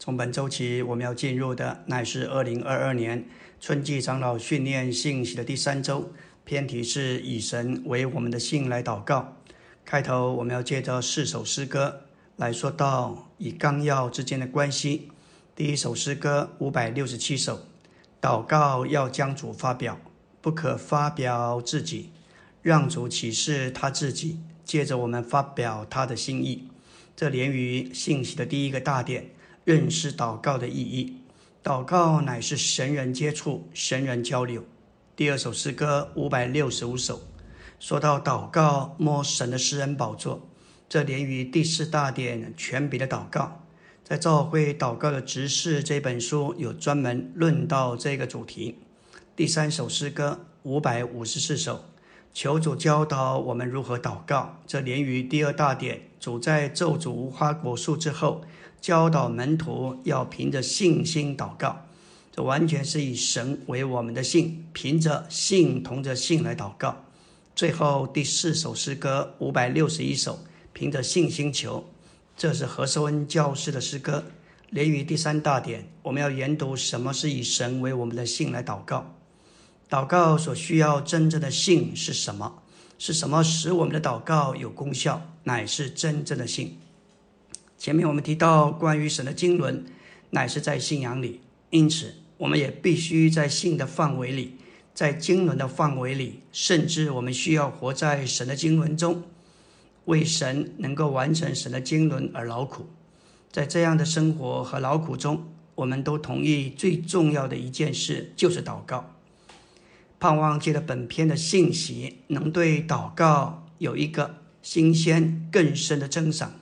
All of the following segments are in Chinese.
从本周起，我们要进入的乃是二零二二年春季长老训练信息的第三周，偏题是以神为我们的信来祷告。开头我们要借着四首诗歌来说到以纲要之间的关系。第一首诗歌五百六十七首，祷告要将主发表，不可发表自己，让主启示他自己，借着我们发表他的心意。这连于信息的第一个大点。认识祷告的意义，祷告乃是神人接触、神人交流。第二首诗歌五百六十五首，说到祷告摸神的诗人宝座，这连于第四大点全笔的祷告，在教会祷告的执事这本书有专门论到这个主题。第三首诗歌五百五十四首，求主教导我们如何祷告，这连于第二大点，主在咒诅无花果树之后。教导门徒要凭着信心祷告，这完全是以神为我们的信，凭着信同着信来祷告。最后第四首诗歌五百六十一首，凭着信心求，这是何寿恩教师的诗歌。连于第三大点，我们要研读什么是以神为我们的信来祷告。祷告所需要真正的信是什么？是什么使我们的祷告有功效？乃是真正的信。前面我们提到，关于神的经纶，乃是在信仰里，因此我们也必须在信的范围里，在经纶的范围里，甚至我们需要活在神的经纶中，为神能够完成神的经纶而劳苦。在这样的生活和劳苦中，我们都同意最重要的一件事就是祷告。盼望借着本篇的信息，能对祷告有一个新鲜更深的增长。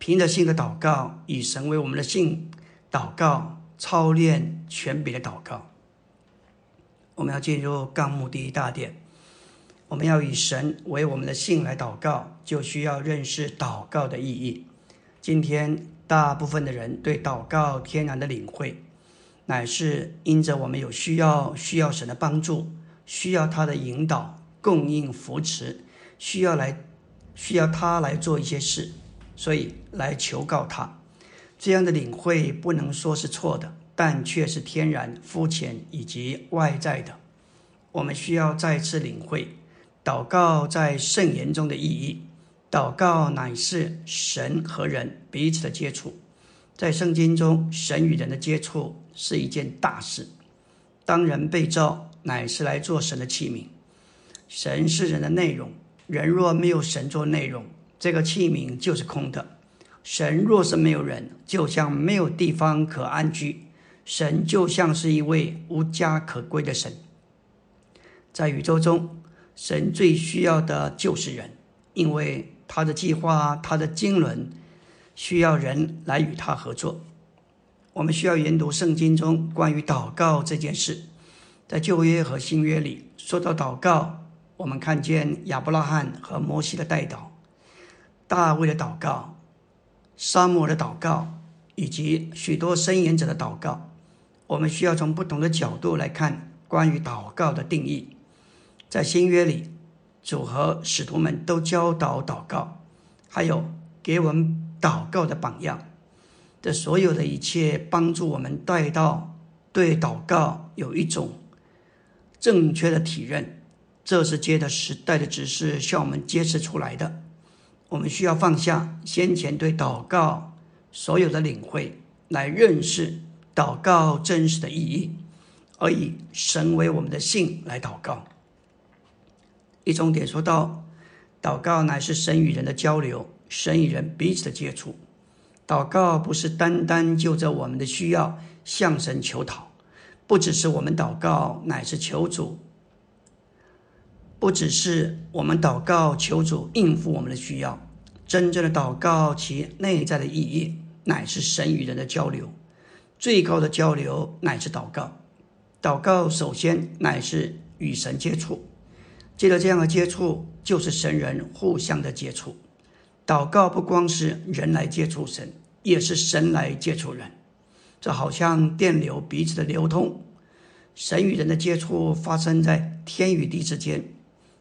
凭着信的祷告，以神为我们的信祷告，操练全笔的祷告。我们要进入纲目第一大点，我们要以神为我们的信来祷告，就需要认识祷告的意义。今天大部分的人对祷告天然的领会，乃是因着我们有需要，需要神的帮助，需要他的引导、供应、扶持，需要来需要他来做一些事。所以来求告他，这样的领会不能说是错的，但却是天然、肤浅以及外在的。我们需要再次领会祷告在圣言中的意义。祷告乃是神和人彼此的接触，在圣经中，神与人的接触是一件大事。当人被造，乃是来做神的器皿。神是人的内容，人若没有神做内容。这个器皿就是空的。神若是没有人，就像没有地方可安居。神就像是一位无家可归的神。在宇宙中，神最需要的就是人，因为他的计划、他的经纶需要人来与他合作。我们需要研读圣经中关于祷告这件事。在旧约和新约里说到祷告，我们看见亚伯拉罕和摩西的代祷。大卫的祷告、沙漠的祷告，以及许多申言者的祷告，我们需要从不同的角度来看关于祷告的定义。在新约里，主和使徒们都教导祷告，还有给我们祷告的榜样。这所有的一切，帮助我们带到对祷告有一种正确的体认。这是接着时代的指示向我们揭示出来的。我们需要放下先前对祷告所有的领会，来认识祷告真实的意义，而以神为我们的信来祷告。一重点说到，祷告乃是神与人的交流，神与人彼此的接触。祷告不是单单就着我们的需要向神求讨，不只是我们祷告，乃是求主。不只是我们祷告求主应付我们的需要，真正的祷告其内在的意义乃是神与人的交流，最高的交流乃是祷告。祷告首先乃是与神接触，接着这样的接触就是神人互相的接触。祷告不光是人来接触神，也是神来接触人，这好像电流彼此的流通。神与人的接触发生在天与地之间。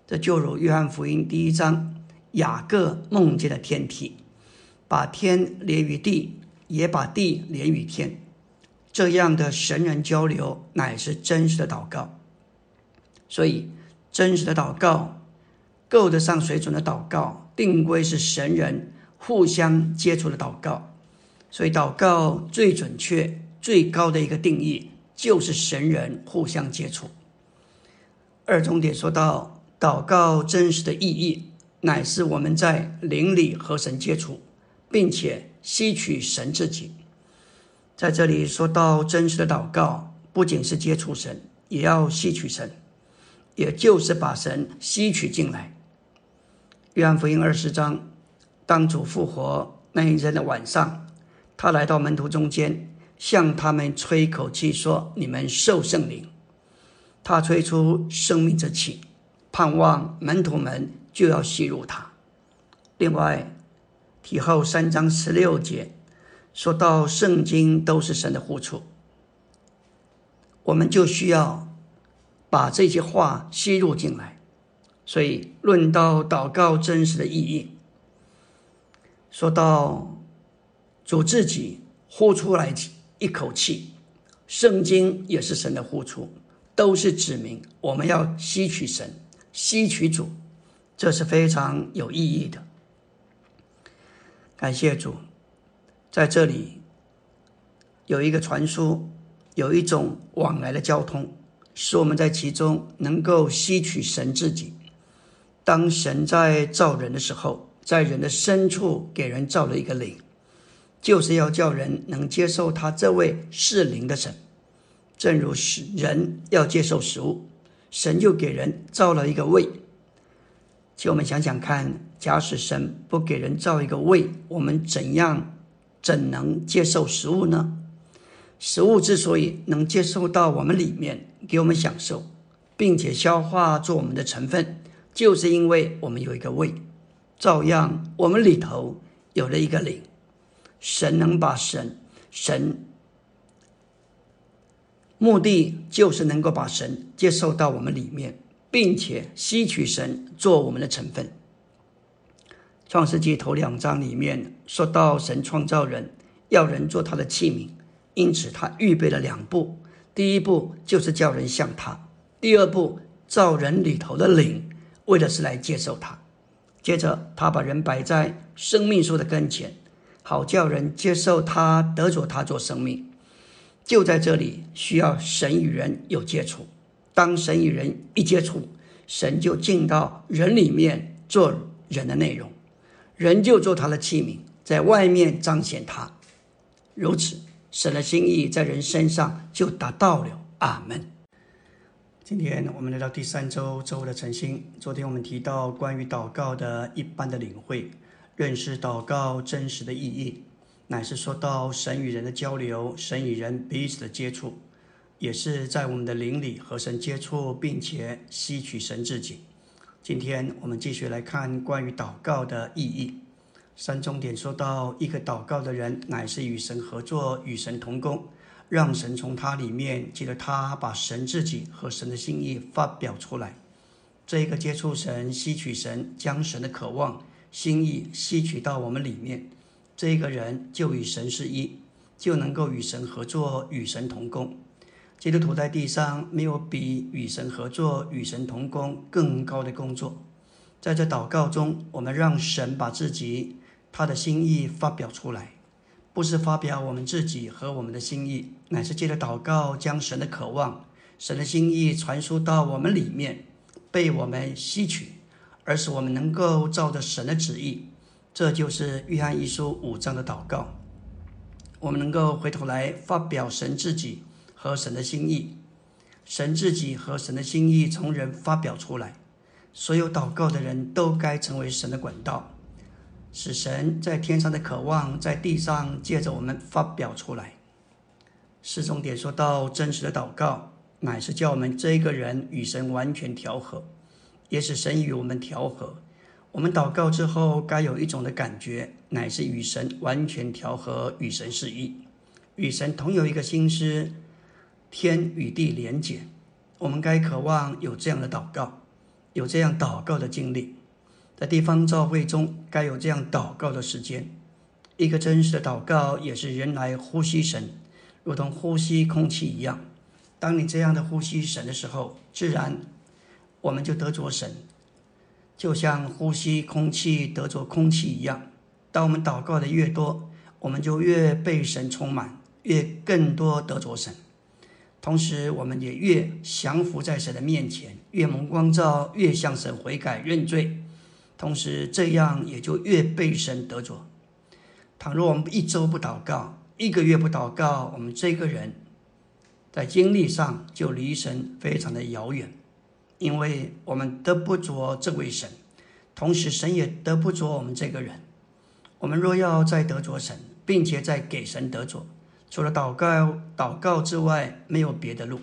这就如约翰福音第一章，雅各梦见的天体，把天连于地，也把地连于天。这样的神人交流乃是真实的祷告。所以，真实的祷告，够得上水准的祷告，定规是神人互相接触的祷告。所以，祷告最准确、最高的一个定义，就是神人互相接触。二重点说到，祷告真实的意义，乃是我们在灵里和神接触，并且吸取神自己。在这里说到真实的祷告，不仅是接触神，也要吸取神。也就是把神吸取进来。约翰福音二十章，当主复活那一天的晚上，他来到门徒中间，向他们吹一口气说：“你们受圣灵。”他吹出生命之气，盼望门徒们就要吸入他。另外，提后三章十六节说到圣经都是神的护处，我们就需要。把这些话吸入进来，所以论到祷告真实的意义，说到主自己呼出来一口气，圣经也是神的呼出，都是指明我们要吸取神，吸取主，这是非常有意义的。感谢主，在这里有一个传输，有一种往来的交通。使我们在其中能够吸取神自己。当神在造人的时候，在人的深处给人造了一个灵，就是要叫人能接受他这位是灵的神。正如使人要接受食物，神就给人造了一个胃。请我们想想看，假使神不给人造一个胃，我们怎样怎能接受食物呢？食物之所以能接受到我们里面。给我们享受，并且消化做我们的成分，就是因为我们有一个胃，照样我们里头有了一个灵。神能把神，神目的就是能够把神接受到我们里面，并且吸取神做我们的成分。创世纪头两章里面说到神创造人，要人做他的器皿，因此他预备了两步。第一步就是叫人像他，第二步造人里头的灵，为的是来接受他。接着他把人摆在生命树的跟前，好叫人接受他，得着他做生命。就在这里需要神与人有接触。当神与人一接触，神就进到人里面做人的内容，人就做他的器皿，在外面彰显他。如此。神的心意在人身上就达到了。阿门。今天我们来到第三周周的晨星。昨天我们提到关于祷告的一般的领会，认识祷告真实的意义，乃是说到神与人的交流，神与人彼此的接触，也是在我们的灵里和神接触，并且吸取神自己。今天我们继续来看关于祷告的意义。三重点说到，一个祷告的人乃是与神合作，与神同工，让神从他里面借着他把神自己和神的心意发表出来。这一个接触神、吸取神、将神的渴望、心意吸取到我们里面，这个人就与神是一，就能够与神合作，与神同工。基督徒在地上没有比与神合作、与神同工更高的工作。在这祷告中，我们让神把自己。他的心意发表出来，不是发表我们自己和我们的心意，乃是借着祷告将神的渴望、神的心意传输到我们里面，被我们吸取，而是我们能够照着神的旨意。这就是约翰一书五章的祷告。我们能够回头来发表神自己和神的心意，神自己和神的心意从人发表出来，所有祷告的人都该成为神的管道。使神在天上的渴望，在地上借着我们发表出来。四重点说到真实的祷告，乃是叫我们这个人与神完全调和，也使神与我们调和。我们祷告之后，该有一种的感觉，乃是与神完全调和，与神是一，与神同有一个心思，天与地连结。我们该渴望有这样的祷告，有这样祷告的经历。在地方教会中，该有这样祷告的时间，一个真实的祷告也是人来呼吸神，如同呼吸空气一样。当你这样的呼吸神的时候，自然我们就得着神，就像呼吸空气得着空气一样。当我们祷告的越多，我们就越被神充满，越更多得着神。同时，我们也越降服在神的面前，越蒙光照，越向神悔改认罪。同时，这样也就越被神得着。倘若我们一周不祷告，一个月不祷告，我们这个人，在经历上就离神非常的遥远，因为我们得不着这位神，同时神也得不着我们这个人。我们若要再得着神，并且再给神得着，除了祷告、祷告之外，没有别的路。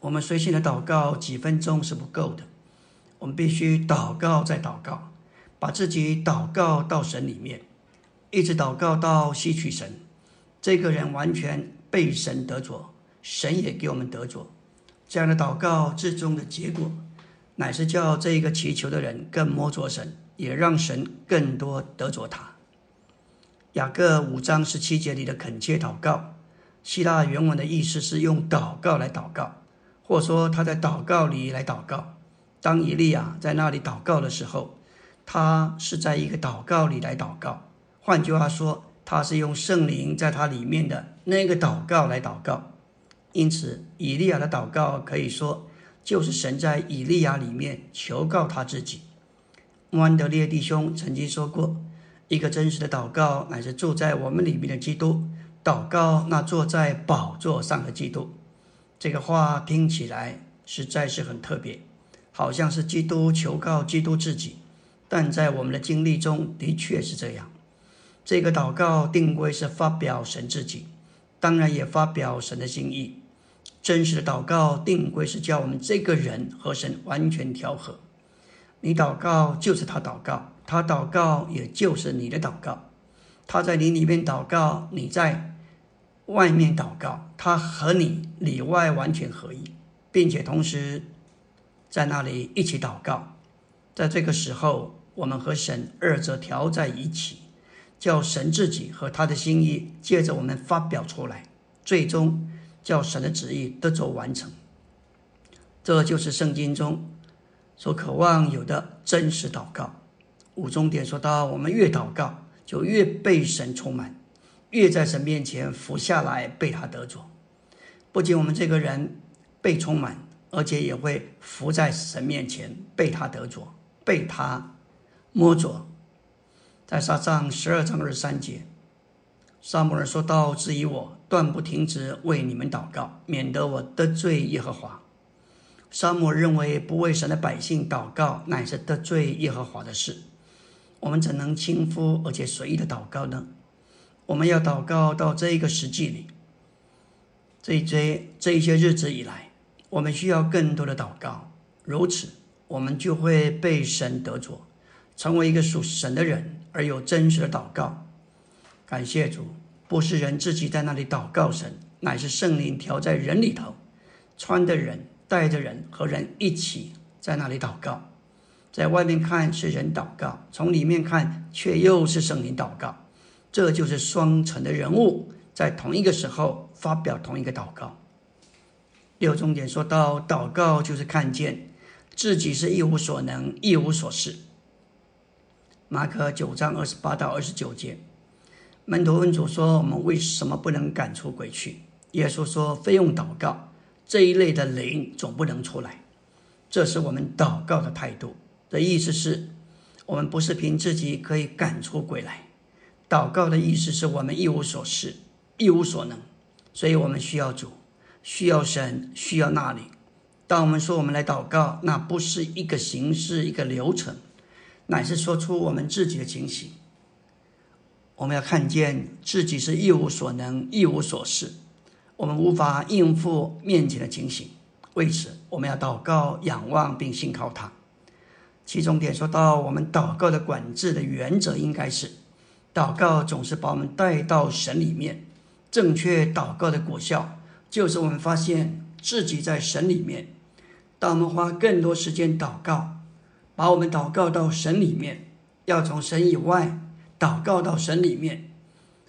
我们随性的祷告几分钟是不够的，我们必须祷告再祷告，把自己祷告到神里面。一直祷告到吸取神，这个人完全被神得着，神也给我们得着。这样的祷告最终的结果，乃是叫这一个祈求的人更摸着神，也让神更多得着他。雅各五章十七节里的恳切祷告，希腊原文的意思是用祷告来祷告，或说他在祷告里来祷告。当以利亚在那里祷告的时候，他是在一个祷告里来祷告。换句话说，他是用圣灵在他里面的那个祷告来祷告。因此，以利亚的祷告可以说就是神在以利亚里面求告他自己。穆安德烈弟兄曾经说过：“一个真实的祷告乃是住在我们里面的基督，祷告那坐在宝座上的基督。”这个话听起来实在是很特别，好像是基督求告基督自己，但在我们的经历中的确是这样。这个祷告定规是发表神自己，当然也发表神的心意。真实的祷告定规是叫我们这个人和神完全调和。你祷告就是他祷告，他祷告也就是你的祷告。他在你里面祷告，你在外面祷告，他和你里外完全合一，并且同时在那里一起祷告。在这个时候，我们和神二者调在一起。叫神自己和他的心意借着我们发表出来，最终叫神的旨意得着完成。这就是圣经中所渴望有的真实祷告。五重点说到，我们越祷告，就越被神充满，越在神面前伏下来被他得着。不仅我们这个人被充满，而且也会伏在神面前被他得着，被他摸着。在撒上十二章二十三节，撒母耳说道：“质疑我，断不停止为你们祷告，免得我得罪耶和华。”撒母认为不为神的百姓祷告，乃是得罪耶和华的事。我们怎能轻忽而且随意的祷告呢？我们要祷告到这一个实际里，这一些这一些日子以来，我们需要更多的祷告，如此我们就会被神得着，成为一个属神的人。而有真实的祷告，感谢主，不是人自己在那里祷告神，乃是圣灵调在人里头，穿的人带着人和人一起在那里祷告。在外面看是人祷告，从里面看却又是圣灵祷告。这就是双层的人物在同一个时候发表同一个祷告。六重点说到，祷告就是看见自己是一无所能、一无所事。马可九章二十八到二十九节，门徒问主说：“我们为什么不能赶出鬼去？”耶稣说：“非用祷告，这一类的灵总不能出来。”这是我们祷告的态度。的意思是，我们不是凭自己可以赶出鬼来。祷告的意思是我们一无所事，一无所能，所以我们需要主，需要神，需要那里。当我们说我们来祷告，那不是一个形式，一个流程。乃是说出我们自己的情形，我们要看见自己是一无所能、一无所事，我们无法应付面前的情形。为此，我们要祷告、仰望并信靠他。其中点说到，我们祷告的管制的原则应该是：祷告总是把我们带到神里面。正确祷告的果效，就是我们发现自己在神里面。当我们花更多时间祷告。把我们祷告到神里面，要从神以外祷告到神里面，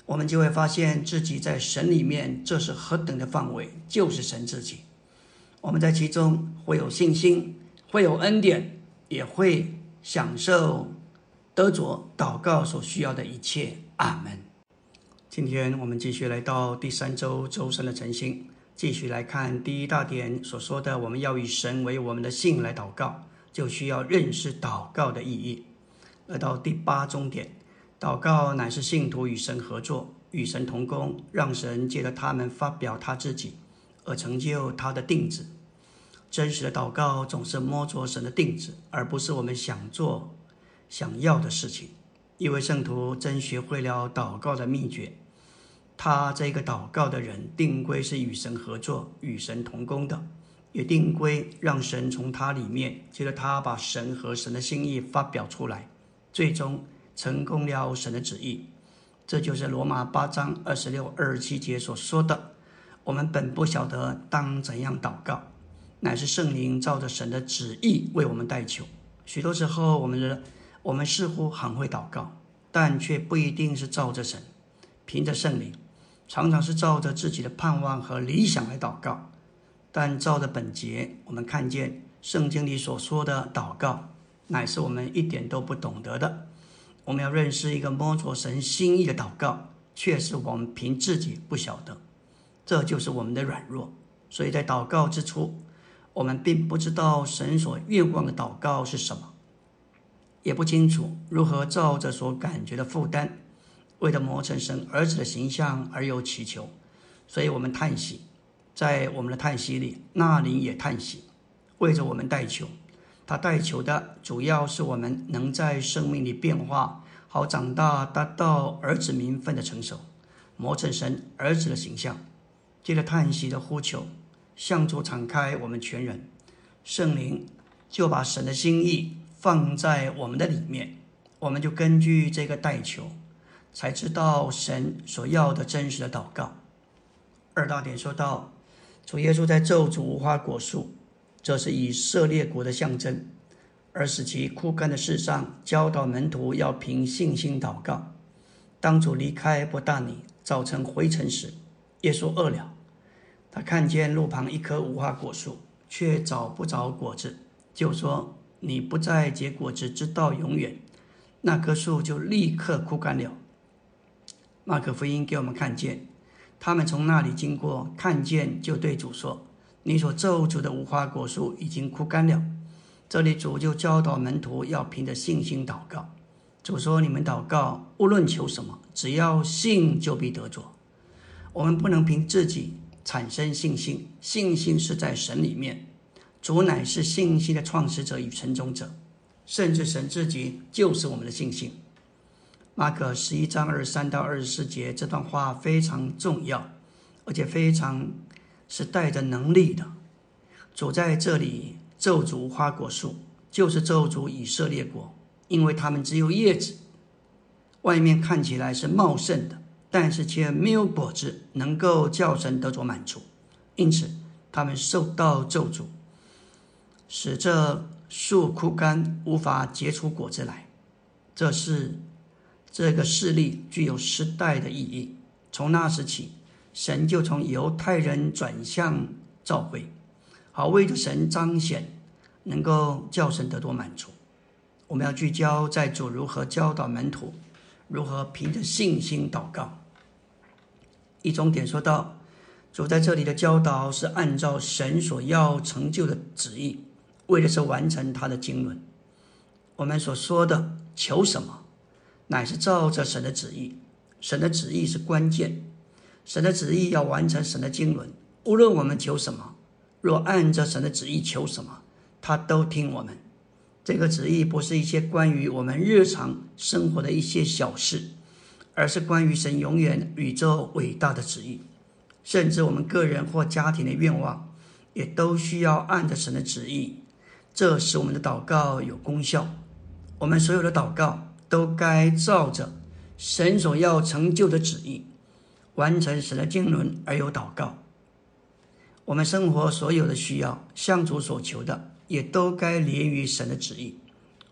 我们就会发现自己在神里面，这是何等的范围，就是神自己。我们在其中会有信心，会有恩典，也会享受得着祷告所需要的一切。阿门。今天我们继续来到第三周周三的晨星，继续来看第一大点所说的，我们要以神为我们的信来祷告，就需要认识祷告的意义。来到第八终点，祷告乃是信徒与神合作、与神同工，让神借着他们发表他自己，而成就他的定旨。真实的祷告总是摸着神的定旨，而不是我们想做、想要的事情。一位圣徒真学会了祷告的秘诀。他这个祷告的人，定规是与神合作、与神同工的，也定规让神从他里面，接着他把神和神的心意发表出来，最终成功了神的旨意。这就是罗马八章二十六、二十七节所说的：“我们本不晓得当怎样祷告，乃是圣灵照着神的旨意为我们代求。”许多时候，我们的我们似乎很会祷告，但却不一定是照着神，凭着圣灵。常常是照着自己的盼望和理想来祷告，但照着本节，我们看见圣经里所说的祷告，乃是我们一点都不懂得的。我们要认识一个摸着神心意的祷告，却是我们凭自己不晓得，这就是我们的软弱。所以在祷告之初，我们并不知道神所愿望的祷告是什么，也不清楚如何照着所感觉的负担。为了磨成神儿子的形象而有祈求，所以我们叹息，在我们的叹息里，那灵也叹息，为着我们代求。他代求的主要是我们能在生命里变化，好长大，达到儿子名分的成熟，磨成神儿子的形象。借着叹息的呼求，向主敞开我们全人，圣灵就把神的心意放在我们的里面，我们就根据这个代求。才知道神所要的真实的祷告。二大点说到，主耶稣在咒诅无花果树，这是以色列国的象征，而使其枯干的世上，教导门徒要凭信心祷告。当主离开伯大尼，早晨回城时，耶稣饿了，他看见路旁一棵无花果树，却找不着果子，就说：“你不再结果子，直到永远。”那棵树就立刻枯干了。马可福音给我们看见，他们从那里经过，看见就对主说：“你所咒诅的无花果树已经枯干了。”这里主就教导门徒要凭着信心祷告。主说：“你们祷告，无论求什么，只要信，就必得着。”我们不能凭自己产生信心，信心是在神里面。主乃是信心的创始者与成终者，甚至神自己就是我们的信心。马可十一章二十三到二十四节这段话非常重要，而且非常是带着能力的。主在这里咒诅花果树，就是咒诅以色列国，因为他们只有叶子，外面看起来是茂盛的，但是却没有果子，能够叫神得着满足，因此他们受到咒诅，使这树枯干，无法结出果子来。这是。这个事例具有时代的意义。从那时起，神就从犹太人转向教会，好为着神彰显，能够叫神得多满足。我们要聚焦在主如何教导门徒，如何凭着信心祷告。一中点说到，主在这里的教导是按照神所要成就的旨意，为的是完成他的经纶。我们所说的求什么？乃是照着神的旨意，神的旨意是关键，神的旨意要完成神的经纶。无论我们求什么，若按着神的旨意求什么，他都听我们。这个旨意不是一些关于我们日常生活的一些小事，而是关于神永远宇宙伟大的旨意。甚至我们个人或家庭的愿望，也都需要按着神的旨意，这使我们的祷告有功效。我们所有的祷告。都该照着神所要成就的旨意，完成神的经纶而有祷告。我们生活所有的需要，向主所求的，也都该连于神的旨意，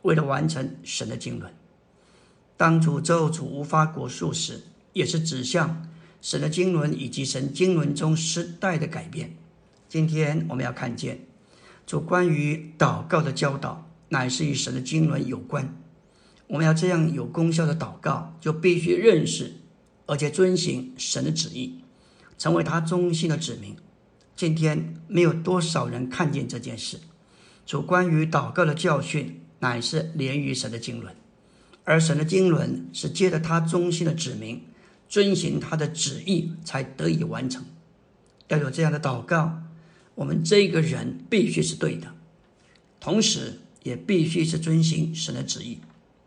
为了完成神的经纶。当主咒主无法果树时，也是指向神的经纶以及神经纶中时代的改变。今天我们要看见主关于祷告的教导，乃是与神的经纶有关。我们要这样有功效的祷告，就必须认识而且遵行神的旨意，成为他忠心的指明。今天没有多少人看见这件事。主关于祷告的教训，乃是连于神的经纶，而神的经纶是借着他忠心的指明，遵行他的旨意才得以完成。要有这样的祷告，我们这个人必须是对的，同时也必须是遵行神的旨意。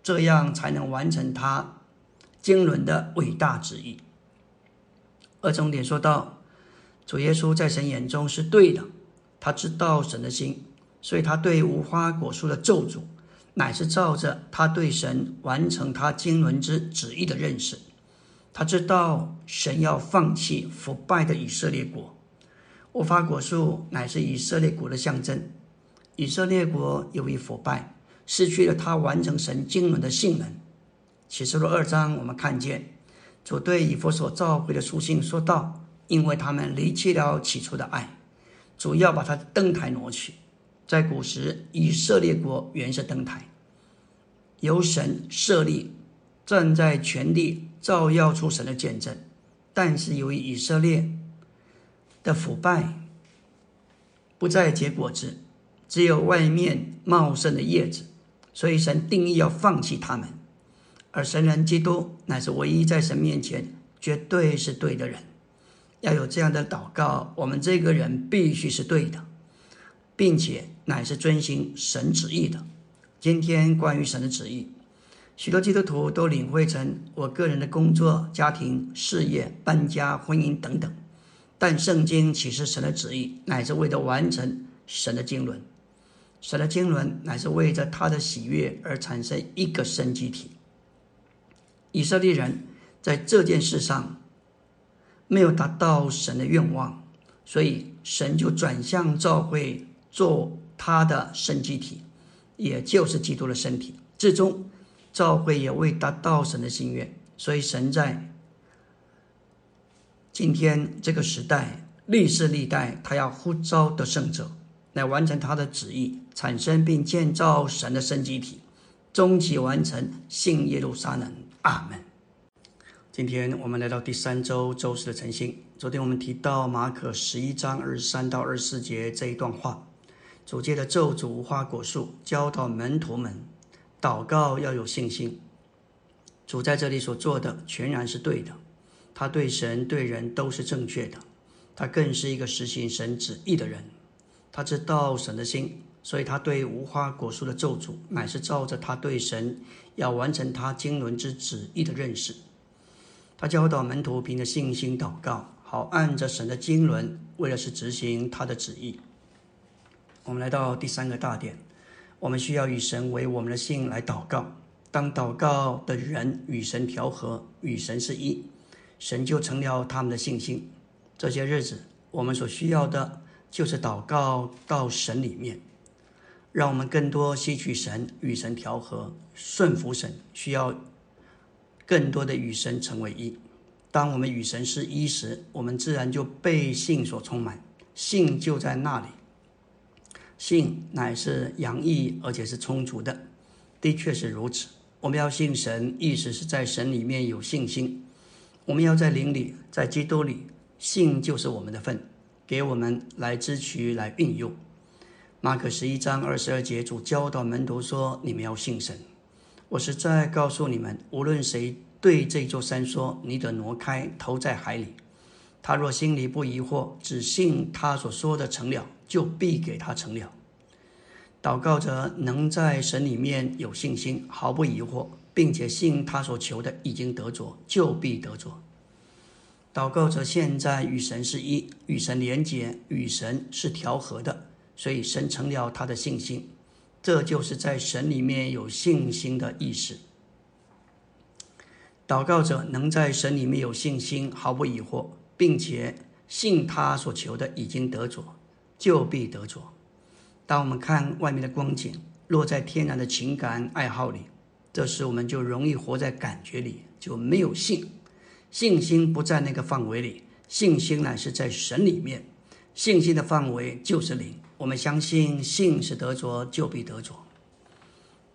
这样才能完成他经纶的伟大旨意。而重点说到，主耶稣在神眼中是对的，他知道神的心，所以他对无花果树的咒诅，乃是照着他对神完成他经纶之旨意的认识。他知道神要放弃腐败的以色列国，无花果树乃是以色列国的象征。以色列国由于腐败。失去了他完成神经纶的性能。启示录二章，我们看见主对以弗所召回的书信说道：“因为他们离弃了起初的爱，主要把他的灯台挪去。在古时，以色列国原是灯台，由神设立，站在全地照耀出神的见证。但是由于以色列的腐败，不再结果子，只有外面茂盛的叶子。”所以神定义要放弃他们，而神人基督乃是唯一在神面前绝对是对的人。要有这样的祷告，我们这个人必须是对的，并且乃是遵行神旨意的。今天关于神的旨意，许多基督徒都领会成我个人的工作、家庭、事业、搬家、婚姻等等。但圣经岂是神的旨意，乃是为了完成神的经纶。神的经纶乃是为着他的喜悦而产生一个生机体。以色列人在这件事上没有达到神的愿望，所以神就转向教会做他的圣祭体，也就是基督的身体。最终，教会也未达到神的心愿，所以神在今天这个时代历世历代，他要呼召的圣者。来完成他的旨意，产生并建造神的圣机体，终极完成信耶路撒冷。阿门。今天我们来到第三周周四的晨星。昨天我们提到马可十一章二十三到二十四节这一段话，主借的咒诅无花果树教导门徒们祷告要有信心。主在这里所做的全然是对的，他对神对人都是正确的，他更是一个实行神旨意的人。他知道神的心，所以他对无花果树的咒诅，乃是照着他对神要完成他经纶之旨意的认识。他教导门徒凭着信心祷告，好按着神的经纶，为了是执行他的旨意。我们来到第三个大点，我们需要与神为我们的信来祷告。当祷告的人与神调和，与神是一，神就成了他们的信心。这些日子，我们所需要的。就是祷告到神里面，让我们更多吸取神与神调和，顺服神。需要更多的与神成为一。当我们与神是一时，我们自然就被信所充满，信就在那里。信乃是洋溢而且是充足的，的确是如此。我们要信神，意思是在神里面有信心。我们要在灵里，在基督里，信就是我们的份。给我们来支取、来运用。马可十一章二十二节，主教导门徒说：“你们要信神。我是在告诉你们，无论谁对这座山说：‘你得挪开，投在海里’，他若心里不疑惑，只信他所说的成了，就必给他成了。祷告者能在神里面有信心，毫不疑惑，并且信他所求的已经得着，就必得着。”祷告者现在与神是一，与神连结，与神是调和的，所以神成了他的信心。这就是在神里面有信心的意思。祷告者能在神里面有信心，毫不疑惑，并且信他所求的已经得着，就必得着。当我们看外面的光景，落在天然的情感爱好里，这时我们就容易活在感觉里，就没有信。信心不在那个范围里，信心乃是在神里面。信心的范围就是灵。我们相信信是得着，就必得着。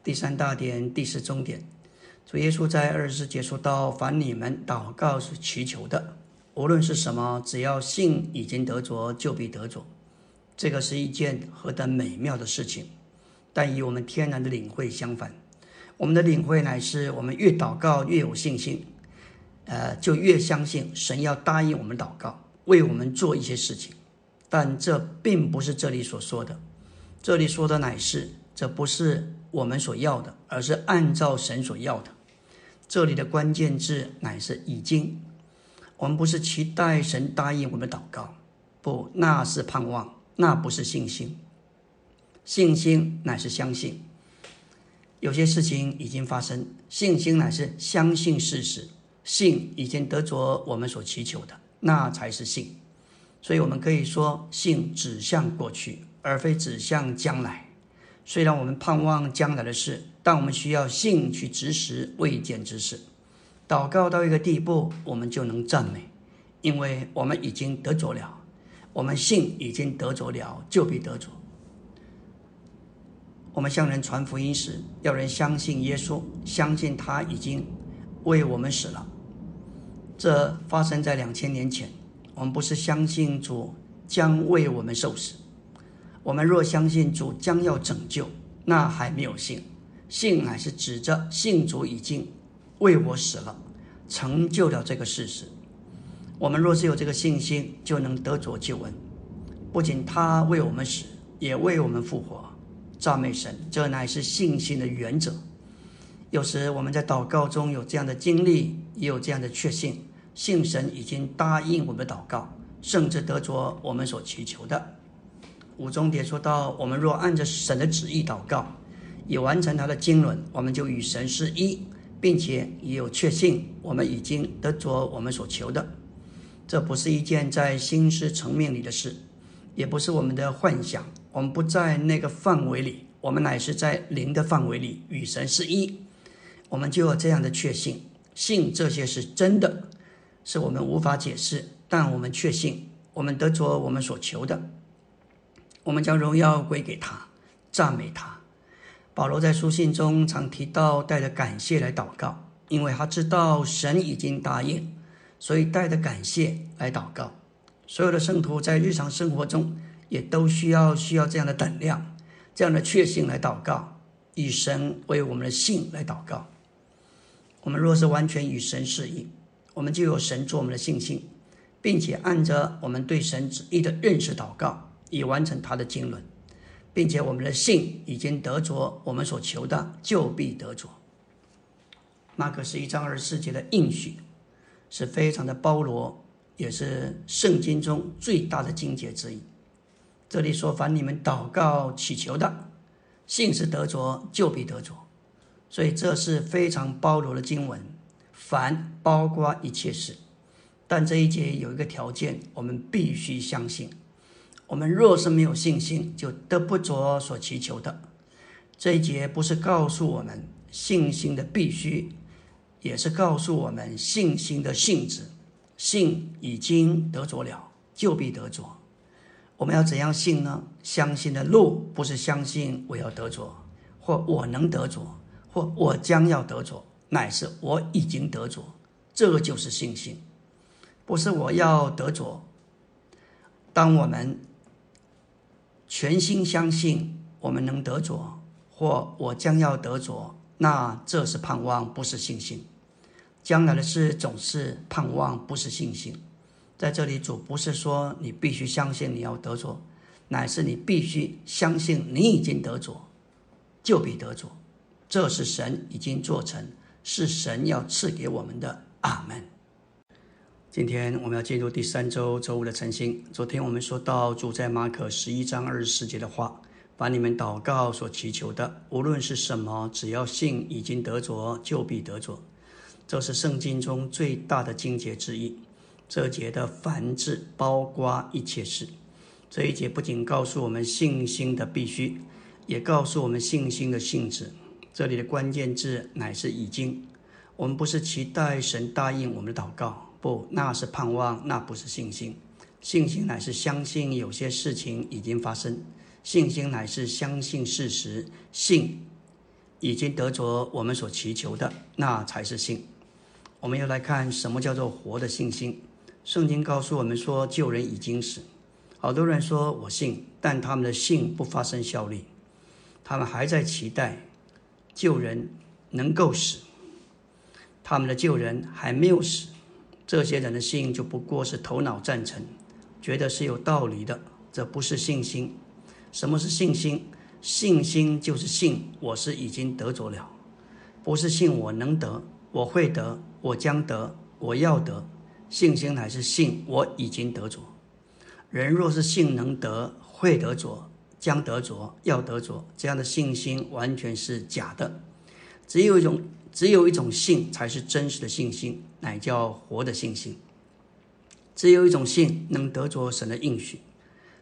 第三大点，第四终点。主耶稣在二十节说到：“凡你们祷告是祈求的，无论是什么，只要信已经得着，就必得着。”这个是一件何等美妙的事情！但与我们天然的领会相反，我们的领会乃是我们越祷告越有信心。呃，就越相信神要答应我们祷告，为我们做一些事情，但这并不是这里所说的。这里说的乃是，这不是我们所要的，而是按照神所要的。这里的关键字乃是已经。我们不是期待神答应我们祷告，不，那是盼望，那不是信心。信心乃是相信，有些事情已经发生，信心乃是相信事实。信已经得着我们所祈求的，那才是信。所以，我们可以说，信指向过去，而非指向将来。虽然我们盼望将来的事，但我们需要信去执实未见之事。祷告到一个地步，我们就能赞美，因为我们已经得着了。我们信已经得着了，就必得着。我们向人传福音时，要人相信耶稣，相信他已经为我们死了。这发生在两千年前。我们不是相信主将为我们受死。我们若相信主将要拯救，那还没有信。信乃是指着信主已经为我死了，成就了这个事实。我们若是有这个信心，就能得着救恩。不仅他为我们死，也为我们复活。赞美神，这乃是信心的原则。有时我们在祷告中有这样的经历，也有这样的确信。信神已经答应我们祷告，甚至得着我们所祈求的。五中点说到：我们若按着神的旨意祷告，已完成他的经纶，我们就与神是一，并且也有确信，我们已经得着我们所求的。这不是一件在心思层面里的事，也不是我们的幻想。我们不在那个范围里，我们乃是在灵的范围里与神是一。我们就有这样的确信，信这些是真的。是我们无法解释，但我们确信，我们得着我们所求的。我们将荣耀归给他，赞美他。保罗在书信中常提到带着感谢来祷告，因为他知道神已经答应，所以带着感谢来祷告。所有的圣徒在日常生活中也都需要需要这样的胆量、这样的确信来祷告，以神为我们的信来祷告。我们若是完全与神适应。我们就有神做我们的信心，并且按着我们对神旨意的认识祷告，以完成他的经纶，并且我们的信已经得着我们所求的，就必得着。马可是一章二十四节的应许，是非常的包罗，也是圣经中最大的经节之一。这里说：“凡你们祷告祈求的，信是得着，就必得着。”所以这是非常包罗的经文。凡包括一切事，但这一节有一个条件，我们必须相信。我们若是没有信心，就得不着所祈求的。这一节不是告诉我们信心的必须，也是告诉我们信心的性质。信已经得着了，就必得着。我们要怎样信呢？相信的路不是相信我要得着，或我能得着，或我将要得着。乃是我已经得着，这就是信心，不是我要得着。当我们全心相信我们能得着，或我将要得着，那这是盼望，不是信心。将来的事总是盼望，不是信心。在这里，主不是说你必须相信你要得着，乃是你必须相信你已经得着，就必得着。这是神已经做成。是神要赐给我们的，阿门。今天我们要进入第三周周五的晨星。昨天我们说到主在马可十一章二十四节的话：“把你们祷告所祈求的，无论是什么，只要信已经得着，就必得着。”这是圣经中最大的经节之一。这节的凡字包括一切事。这一节不仅告诉我们信心的必须，也告诉我们信心的性质。这里的关键字乃是已经。我们不是期待神答应我们的祷告，不，那是盼望，那不是信心。信心乃是相信有些事情已经发生，信心乃是相信事实，信已经得着我们所祈求的，那才是信。我们要来看什么叫做活的信心。圣经告诉我们说，救人已经死。好多人说我信，但他们的信不发生效力，他们还在期待救人能够死。他们的救人还没有死，这些人的信就不过是头脑赞成，觉得是有道理的，这不是信心。什么是信心？信心就是信我是已经得着了，不是信我能得，我会得，我将得，我要得。信心乃是信我已经得着。人若是信能得，会得着，将得着，要得着，这样的信心完全是假的。只有一种。只有一种信才是真实的信心，乃叫活的信心。只有一种信能得着神的应许，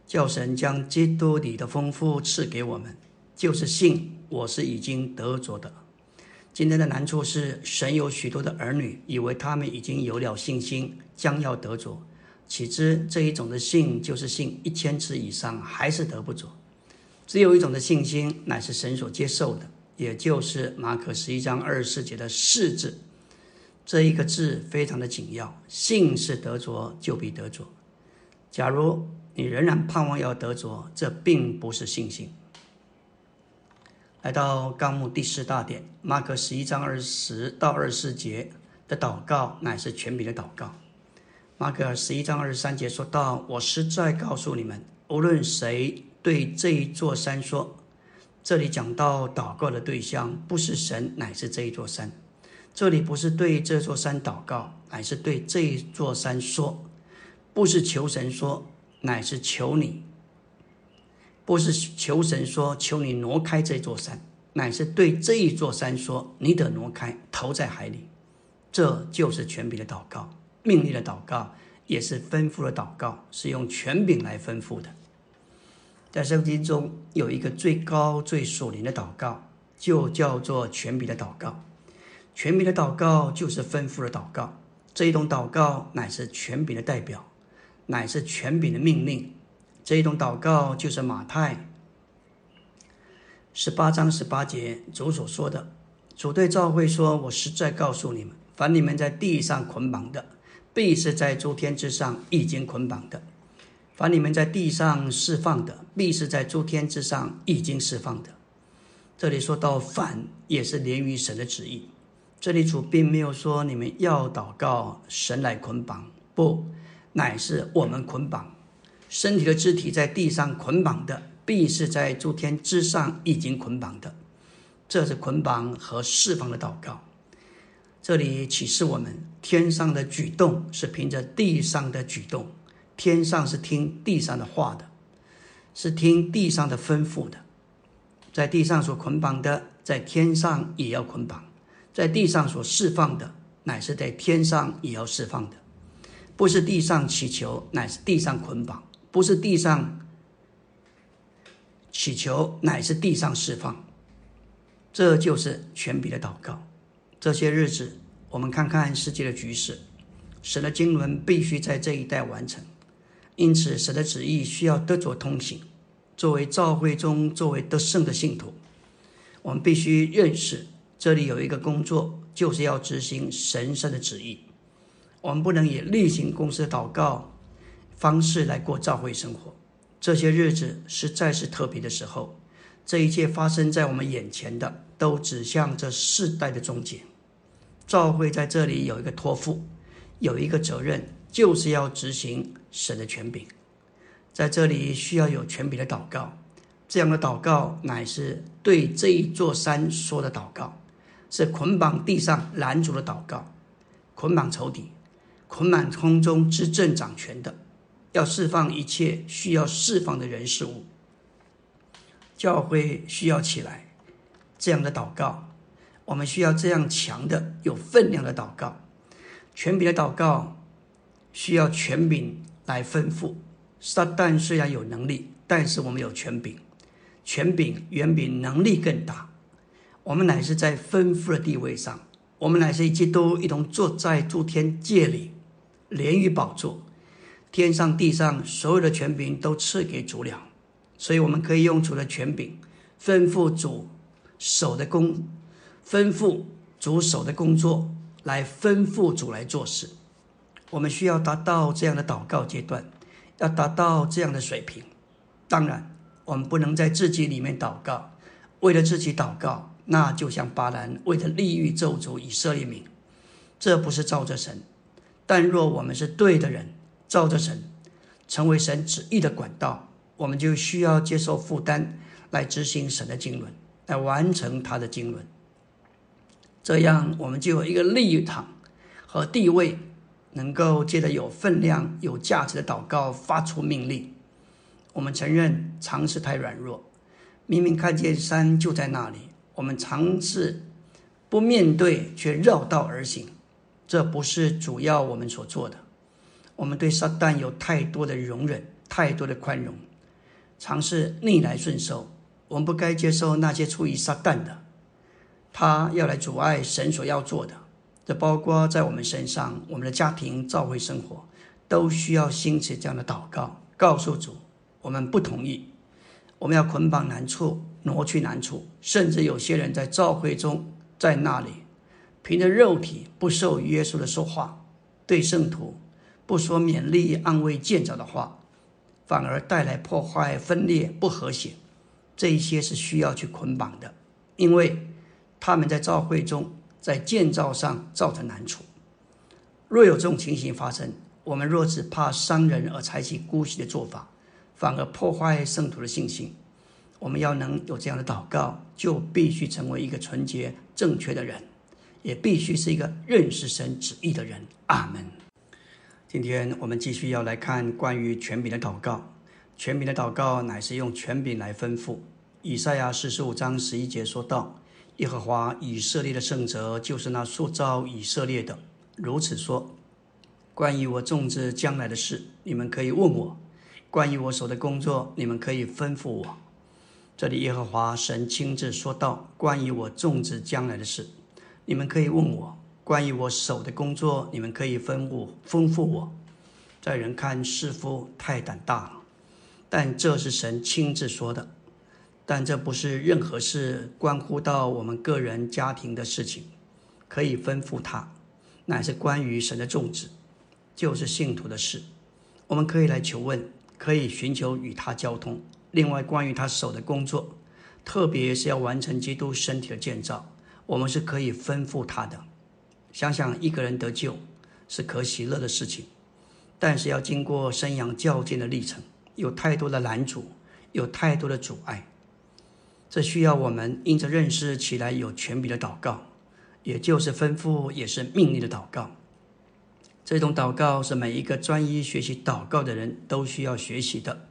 叫神将基督里的丰富赐给我们，就是信我是已经得着的。今天的难处是，神有许多的儿女以为他们已经有了信心，将要得着，岂知这一种的信就是信一千次以上，还是得不着。只有一种的信心，乃是神所接受的。也就是马可十一章二十四节的“是”字，这一个字非常的紧要。信是得着，就必得着。假如你仍然盼望要得着，这并不是信心。来到纲目第四大点，马可十一章二十到二十四节的祷告，乃是全民的祷告。马可十一章二十三节说到：“我实在告诉你们，无论谁对这一座山说。”这里讲到祷告的对象不是神，乃是这一座山。这里不是对这座山祷告，乃是对这一座山说；不是求神说，乃是求你；不是求神说，求你挪开这座山，乃是对这一座山说：你得挪开，投在海里。这就是权柄的祷告，命令的祷告，也是吩咐的祷告，是用权柄来吩咐的。在圣经中有一个最高最属灵的祷告，就叫做权柄的祷告。权柄的祷告就是吩咐的祷告。这一种祷告乃是权柄的代表，乃是权柄的命令。这一种祷告就是马太十八章十八节主所说的：“主对教会说，我实在告诉你们，凡你们在地上捆绑的，必是在诸天之上已经捆绑的。”凡你们在地上释放的，必是在诸天之上已经释放的。这里说到反，也是连于神的旨意。这里主并没有说你们要祷告神来捆绑，不，乃是我们捆绑身体的肢体在地上捆绑的，必是在诸天之上已经捆绑的。这是捆绑和释放的祷告。这里启示我们，天上的举动是凭着地上的举动。天上是听地上的话的，是听地上的吩咐的，在地上所捆绑的，在天上也要捆绑；在地上所释放的，乃是在天上也要释放的。不是地上祈求，乃是地上捆绑；不是地上祈求，乃是地上释放。这就是全笔的祷告。这些日子，我们看看世界的局势，使得经纶必须在这一代完成。因此，神的旨意需要得着通行。作为教会中作为得胜的信徒，我们必须认识这里有一个工作，就是要执行神圣的旨意。我们不能以例行公司的祷告方式来过教会生活。这些日子实在是特别的时候，这一切发生在我们眼前的，都指向这世代的终结。教会在这里有一个托付，有一个责任。就是要执行神的权柄，在这里需要有权柄的祷告。这样的祷告乃是对这一座山说的祷告，是捆绑地上拦阻的祷告，捆绑仇敌，捆绑空中执政掌权的，要释放一切需要释放的人事物。教会需要起来。这样的祷告，我们需要这样强的有分量的祷告，权柄的祷告。需要权柄来吩咐。撒旦虽然有能力，但是我们有权柄，权柄远比能力更大。我们乃是在吩咐的地位上，我们乃是与基督一同坐在诸天界里，连于宝座，天上地上所有的权柄都赐给主了，所以我们可以用主的权柄吩咐主手的工，吩咐主手的工作，来吩咐主来做事。我们需要达到这样的祷告阶段，要达到这样的水平。当然，我们不能在自己里面祷告，为了自己祷告。那就像巴兰为了利欲咒诅以色列民，这不是照着神。但若我们是对的人，照着神，成为神旨意的管道，我们就需要接受负担来执行神的经纶，来完成他的经纶。这样，我们就有一个立场和地位，能够借着有分量、有价值的祷告发出命令。我们承认常识太软弱，明明看见山就在那里。我们尝试不面对，却绕道而行，这不是主要我们所做的。我们对撒旦有太多的容忍，太多的宽容，尝试逆来顺受。我们不该接受那些出于撒旦的，他要来阻碍神所要做的。这包括在我们身上，我们的家庭、教会生活，都需要兴起这样的祷告，告诉主，我们不同意。我们要捆绑难处，挪去难处，甚至有些人在教会中，在那里凭着肉体不受约束的说话，对圣徒不说勉励、安慰、建造的话，反而带来破坏、分裂、不和谐。这一些是需要去捆绑的，因为他们在教会中，在建造上造成难处。若有这种情形发生，我们若只怕伤人而采取姑息的做法。反而破坏圣徒的信心。我们要能有这样的祷告，就必须成为一个纯洁正确的人，也必须是一个认识神旨意的人。阿门。今天我们继续要来看关于权柄的祷告。权柄的祷告乃是用权柄来吩咐。以赛亚四十五章十一节说道：“耶和华以色列的圣者，就是那塑造以色列的，如此说：关于我种植将来的事，你们可以问我。”关于我手的工作，你们可以吩咐我。这里耶和华神亲自说道：“关于我种植将来的事，你们可以问我；关于我手的工作，你们可以吩咐吩咐我。”在人看似乎太胆大了，但这是神亲自说的。但这不是任何事关乎到我们个人家庭的事情，可以吩咐他，乃是关于神的种植，就是信徒的事。我们可以来求问。可以寻求与他交通。另外，关于他手的工作，特别是要完成基督身体的建造，我们是可以吩咐他的。想想一个人得救是可喜乐的事情，但是要经过生养较劲的历程，有太多的拦阻，有太多的阻碍。这需要我们因着认识起来有权柄的祷告，也就是吩咐，也是命令的祷告。这种祷告是每一个专一学习祷告的人都需要学习的，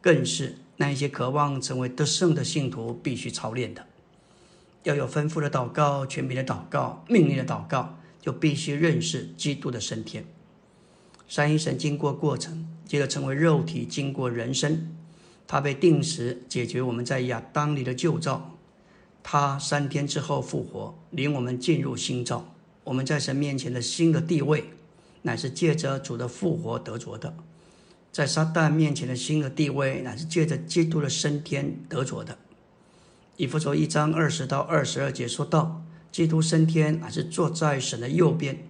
更是那一些渴望成为得胜的信徒必须操练的。要有丰富的祷告、全柄的祷告、命令的祷告，就必须认识基督的升天。三一神经过过程，接着成为肉体，经过人生，他被定时解决我们在亚当里的旧造，他三天之后复活，领我们进入新造，我们在神面前的新的地位。乃是借着主的复活得着的，在撒旦面前的新的地位，乃是借着基督的升天得着的。以弗所一章二十到二十二节说到，基督升天乃是坐在神的右边，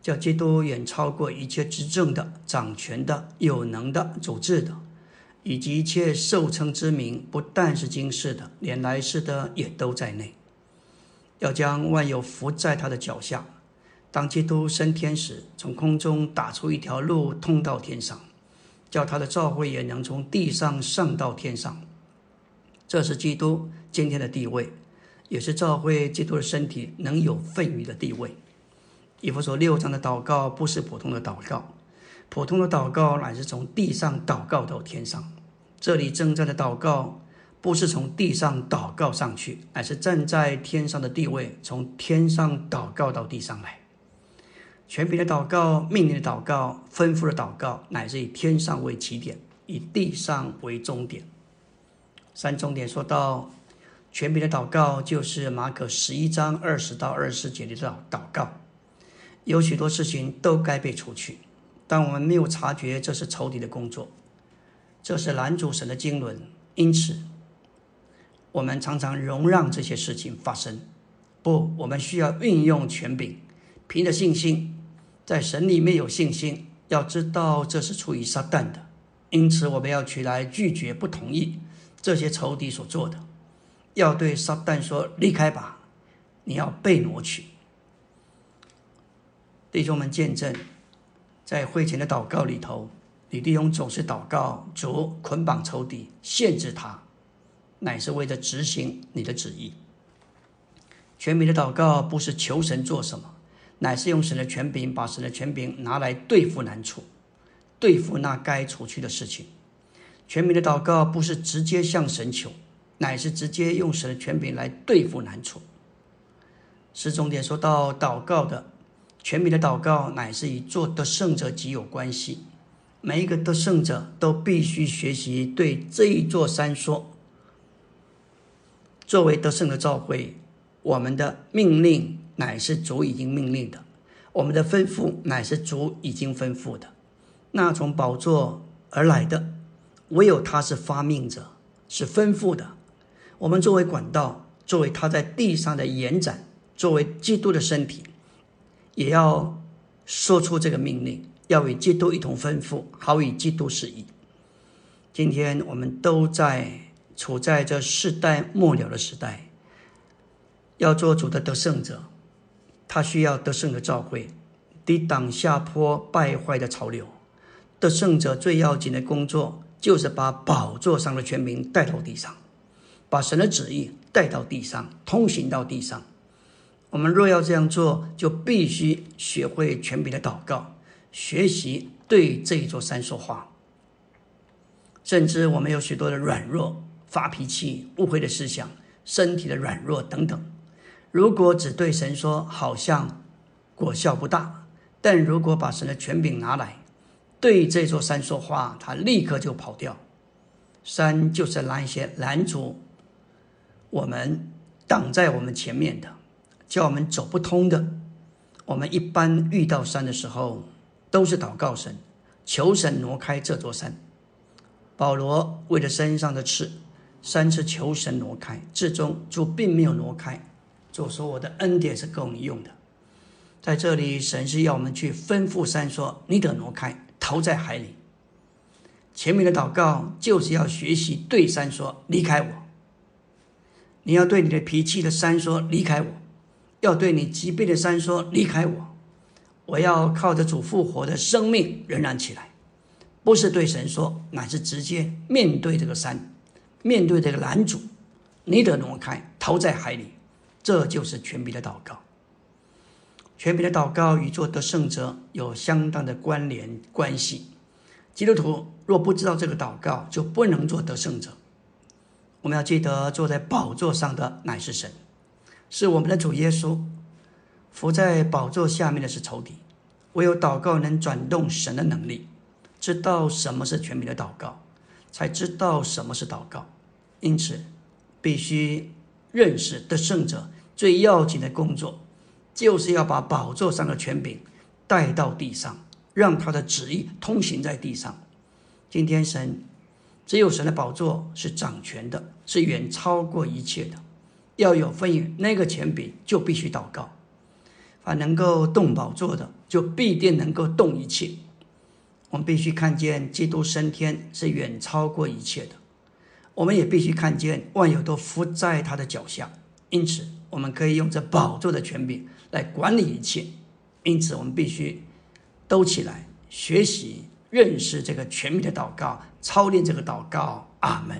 叫基督远超过一切执政的、掌权的、有能的、主治的，以及一切受称之名，不但是今世的，连来世的也都在内，要将万有伏在他的脚下。当基督升天时，从空中打出一条路通到天上，叫他的召会也能从地上上到天上。这是基督今天的地位，也是召会基督的身体能有份余的地位。以弗所六章的祷告不是普通的祷告，普通的祷告乃是从地上祷告到天上。这里正在的祷告不是从地上祷告上去，乃是站在天上的地位，从天上祷告到地上来。全凭的祷告、命令的祷告、吩咐的祷告，乃是以天上为起点，以地上为终点。三重点说到，权柄的祷告就是马可十一章二十到二十四节的祷祷告。有许多事情都该被除去，但我们没有察觉这是仇敌的工作，这是拦阻神的经纶，因此我们常常容让这些事情发生。不，我们需要运用权柄，凭着信心，在神里面有信心。要知道这是出于撒旦的，因此我们要去来拒绝、不同意这些仇敌所做的。要对撒旦说：“离开吧，你要被挪去。”弟兄们，见证在会前的祷告里头，李弟兄总是祷告主捆绑仇敌，限制他，乃是为了执行你的旨意。全民的祷告不是求神做什么，乃是用神的权柄，把神的权柄拿来对付难处，对付那该除去的事情。全民的祷告不是直接向神求，乃是直接用神的权柄来对付难处。是重点说到祷告的全民的祷告，乃是与做得胜者极有关系。每一个得胜者都必须学习对这一座山说：作为得胜的召会。我们的命令乃是主已经命令的，我们的吩咐乃是主已经吩咐的。那从宝座而来的，唯有他是发命者，是吩咐的。我们作为管道，作为他在地上的延展，作为基督的身体，也要说出这个命令，要与基督一同吩咐，好与基督示意。今天我们都在处在这世代末了的时代。要做主的得胜者，他需要得胜的召会，抵挡下坡败坏的潮流。得胜者最要紧的工作，就是把宝座上的权柄带到地上，把神的旨意带到地上，通行到地上。我们若要这样做，就必须学会权柄的祷告，学习对这一座山说话。甚至我们有许多的软弱、发脾气、误会的思想、身体的软弱等等。如果只对神说，好像果效不大；但如果把神的权柄拿来对这座山说话，他立刻就跑掉。山就是拦一些拦阻我们、挡在我们前面的，叫我们走不通的。我们一般遇到山的时候，都是祷告神，求神挪开这座山。保罗为了身上的刺，三次求神挪开，最终主并没有挪开。就说我的恩典是够你用的，在这里，神是要我们去吩咐山说：“你得挪开，逃在海里。”前面的祷告就是要学习对山说：“离开我。”你要对你的脾气的山说：“离开我。”要对你疾病的山说：“离开我。”我要靠着主复活的生命仍然起来，不是对神说，乃是直接面对这个山，面对这个拦阻，你得挪开，逃在海里。这就是全民的祷告。全民的祷告与做得胜者有相当的关联关系。基督徒若不知道这个祷告，就不能做得胜者。我们要记得，坐在宝座上的乃是神，是我们的主耶稣。伏在宝座下面的是仇敌。唯有祷告能转动神的能力，知道什么是权柄的祷告，才知道什么是祷告。因此，必须。认识的胜者最要紧的工作，就是要把宝座上的权柄带到地上，让他的旨意通行在地上。今天神只有神的宝座是掌权的，是远超过一切的。要有分与那个权柄，就必须祷告。凡能够动宝座的，就必定能够动一切。我们必须看见基督升天是远超过一切的。我们也必须看见万有都伏在他的脚下，因此我们可以用这宝座的权柄来管理一切。因此，我们必须都起来学习认识这个权柄的祷告，操练这个祷告。阿门。